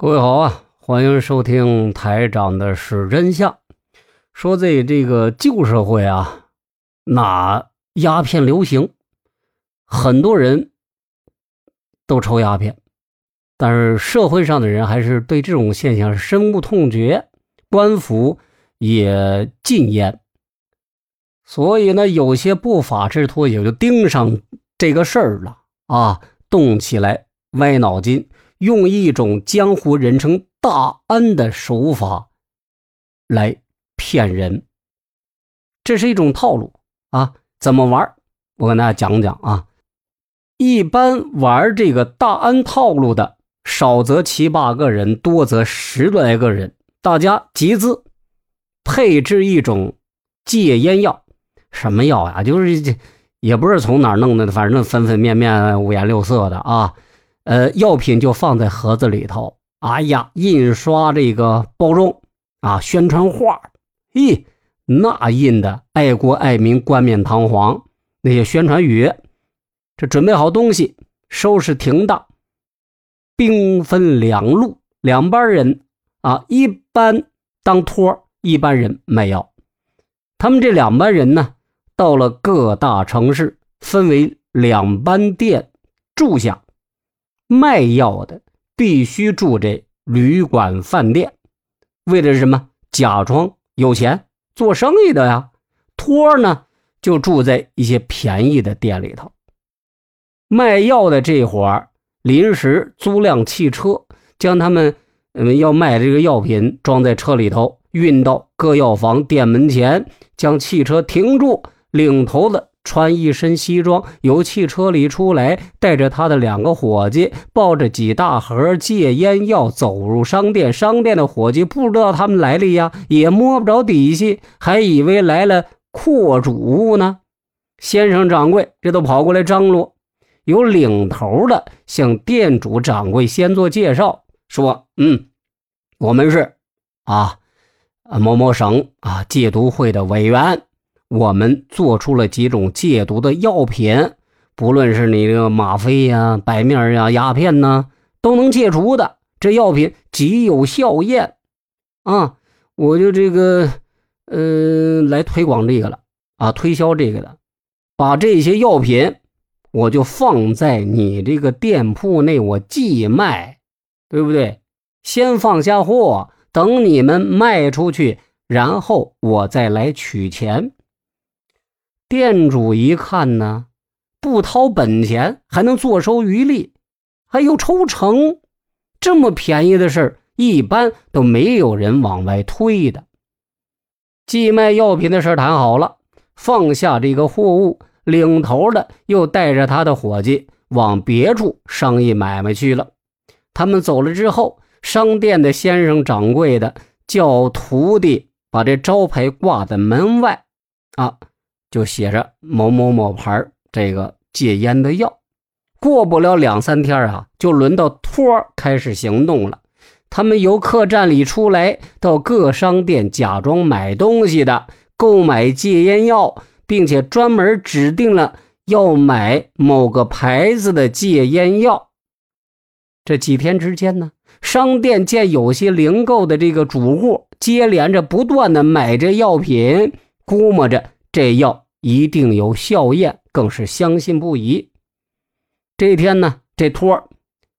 各位好啊，欢迎收听台长的是真相。说在这个旧社会啊，那鸦片流行，很多人都抽鸦片，但是社会上的人还是对这种现象深恶痛绝，官府也禁烟。所以呢，有些不法之徒也就盯上这个事儿了啊，动起来歪脑筋。用一种江湖人称“大安”的手法来骗人，这是一种套路啊！怎么玩？我跟大家讲讲啊。一般玩这个大安套路的，少则七八个人，多则十来个人，大家集资配置一种戒烟药，什么药呀？就是这也不是从哪儿弄的，反正分分面面、五颜六色的啊。呃，药品就放在盒子里头。哎呀，印刷这个包装啊，宣传画，咦，那印的爱国爱民、冠冕堂皇，那些宣传语。这准备好东西，收拾停当，兵分两路，两班人啊，一班当托，一班人卖药。他们这两班人呢，到了各大城市，分为两班店住下。卖药的必须住这旅馆饭店，为的是什么？假装有钱做生意的呀。托呢，就住在一些便宜的店里头。卖药的这伙儿临时租辆汽车，将他们嗯要卖这个药品装在车里头，运到各药房店门前，将汽车停住，领头的。穿一身西装，由汽车里出来，带着他的两个伙计，抱着几大盒戒烟药走入商店。商店的伙计不知道他们来历呀，也摸不着底细，还以为来了阔主呢。先生掌柜这都跑过来张罗，有领头的向店主掌柜先做介绍，说：“嗯，我们是啊，某某省啊戒毒会的委员。”我们做出了几种戒毒的药品，不论是你这个吗啡呀、白面呀、鸦片呢，都能戒除的。这药品极有效验啊！我就这个，呃，来推广这个了啊，推销这个的，把这些药品我就放在你这个店铺内，我寄卖，对不对？先放下货，等你们卖出去，然后我再来取钱。店主一看呢，不掏本钱还能坐收渔利，还有抽成，这么便宜的事儿，一般都没有人往外推的。寄卖药品的事谈好了，放下这个货物，领头的又带着他的伙计往别处商议买卖去了。他们走了之后，商店的先生掌柜的叫徒弟把这招牌挂在门外，啊。就写着某某某牌这个戒烟的药，过不了两三天啊，就轮到托开始行动了。他们由客栈里出来，到各商店假装买东西的，购买戒烟药，并且专门指定了要买某个牌子的戒烟药。这几天之间呢，商店见有些零购的这个主户接连着不断的买这药品，估摸着。这药一定有效验，更是相信不疑。这天呢，这托儿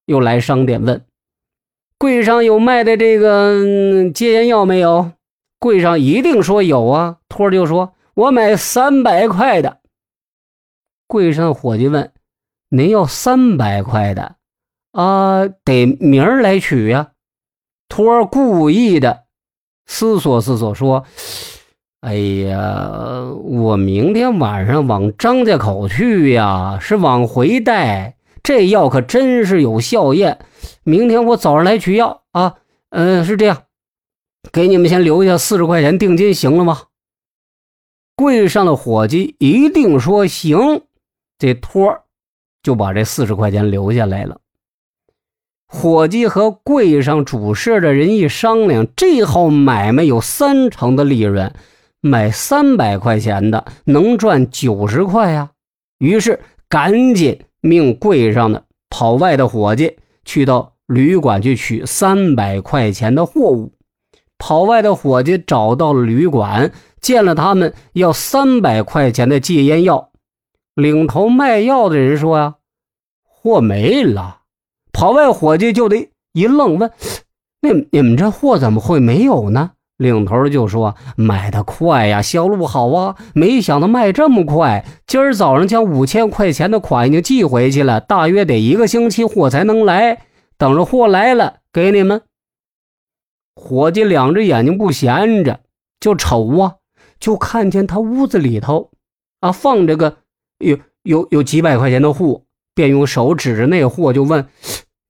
又来商店问：“柜上有卖的这个戒烟药没有？”柜上一定说有啊。托儿就说：“我买三百块的。”柜上伙计问：“您要三百块的啊？得明儿来取呀？”托儿故意的思索思索说。哎呀，我明天晚上往张家口去呀，是往回带。这药可真是有效验。明天我早上来取药啊。嗯，是这样，给你们先留下四十块钱定金，行了吗？柜上的伙计一定说行，这托就把这四十块钱留下来了。伙计和柜上主事的人一商量，这号买卖有三成的利润。买三百块钱的能赚九十块呀，于是赶紧命柜上的跑外的伙计去到旅馆去取三百块钱的货物。跑外的伙计找到了旅馆，见了他们要三百块钱的戒烟药。领头卖药的人说：“呀，货没了。”跑外伙计就得一愣，问：“那你们这货怎么会没有呢？”领头就说：“卖的快呀，销路好啊！没想到卖这么快。今儿早上将五千块钱的款已经寄回去了，大约得一个星期货才能来。等着货来了，给你们。”伙计两只眼睛不闲着，就瞅啊，就看见他屋子里头啊放着个有有有几百块钱的货，便用手指着那货就问：“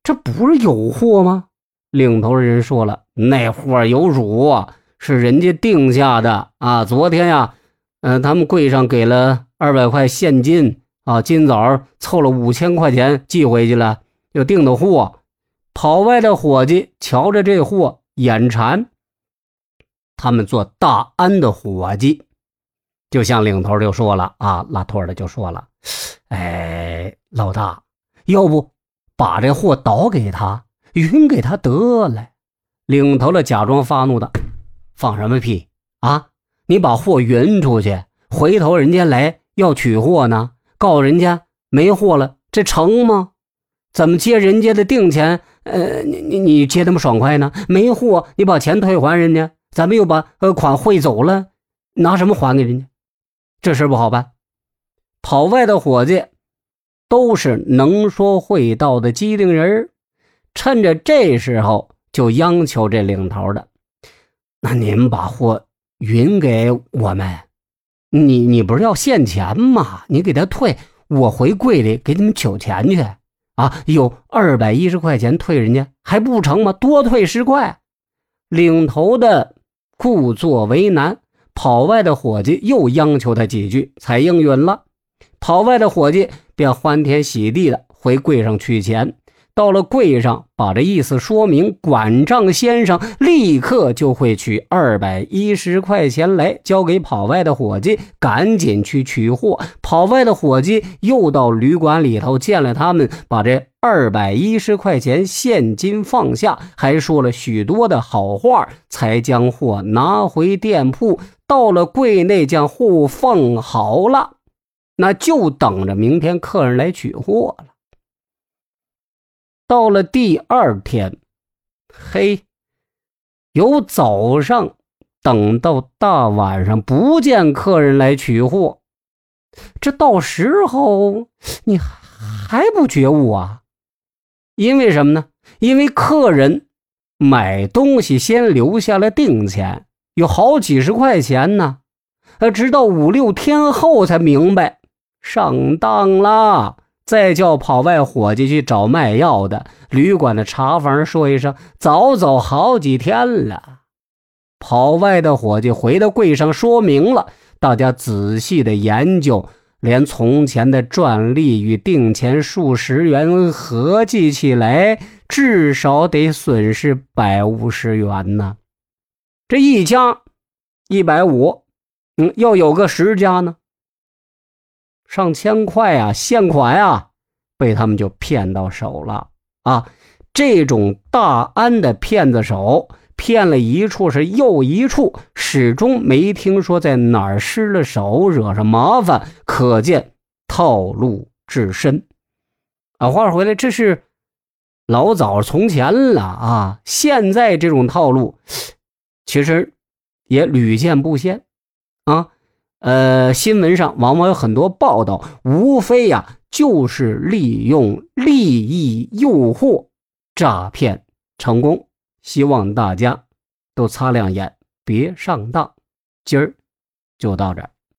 这不是有货吗？”领头的人说了：“那货有主，是人家定下的啊。昨天呀，嗯，他们柜上给了二百块现金啊，今早凑了五千块钱寄回去了，又订的货。”跑外的伙计瞧着这货。眼馋，他们做大安的伙计，就像领头就说了啊，拉托的就说了，哎，老大，要不把这货倒给他，匀给他得了。领头的假装发怒的，放什么屁啊？你把货匀出去，回头人家来要取货呢，告人家没货了，这成吗？怎么接人家的定钱？呃，你你你接那么爽快呢？没货，你把钱退还人家，咱们又把呃款汇走了，拿什么还给人家？这事不好办。跑外的伙计都是能说会道的机灵人趁着这时候就央求这领头的：“那您把货匀给我们，你你不是要现钱吗？你给他退，我回柜里给你们取钱去。”啊，有二百一十块钱退人家还不成吗？多退十块。领头的故作为难，跑外的伙计又央求他几句，才应允了。跑外的伙计便欢天喜地的回柜上取钱。到了柜上，把这意思说明，管账先生立刻就会取二百一十块钱来交给跑外的伙计，赶紧去取货。跑外的伙计又到旅馆里头见了他们，把这二百一十块钱现金放下，还说了许多的好话，才将货拿回店铺。到了柜内，将货放好了，那就等着明天客人来取货了。到了第二天，嘿，由早上等到大晚上，不见客人来取货，这到时候你还不觉悟啊？因为什么呢？因为客人买东西先留下了定钱，有好几十块钱呢，呃，直到五六天后才明白上当了。再叫跑外伙计去找卖药的，旅馆的茶房说一声，早走好几天了。跑外的伙计回到柜上说明了，大家仔细的研究，连从前的赚利与定钱数十元合计起来，至少得损失百五十元呢。这一家一百五，嗯，要有个十家呢。上千块啊，现款啊，被他们就骗到手了啊！这种大安的骗子手，骗了一处是又一处，始终没听说在哪儿失了手，惹上麻烦。可见套路至深啊！话说回来，这是老早从前了啊！现在这种套路，其实也屡见不鲜啊。呃，新闻上往往有很多报道，无非呀就是利用利益诱惑诈骗成功。希望大家都擦亮眼，别上当。今儿就到这儿。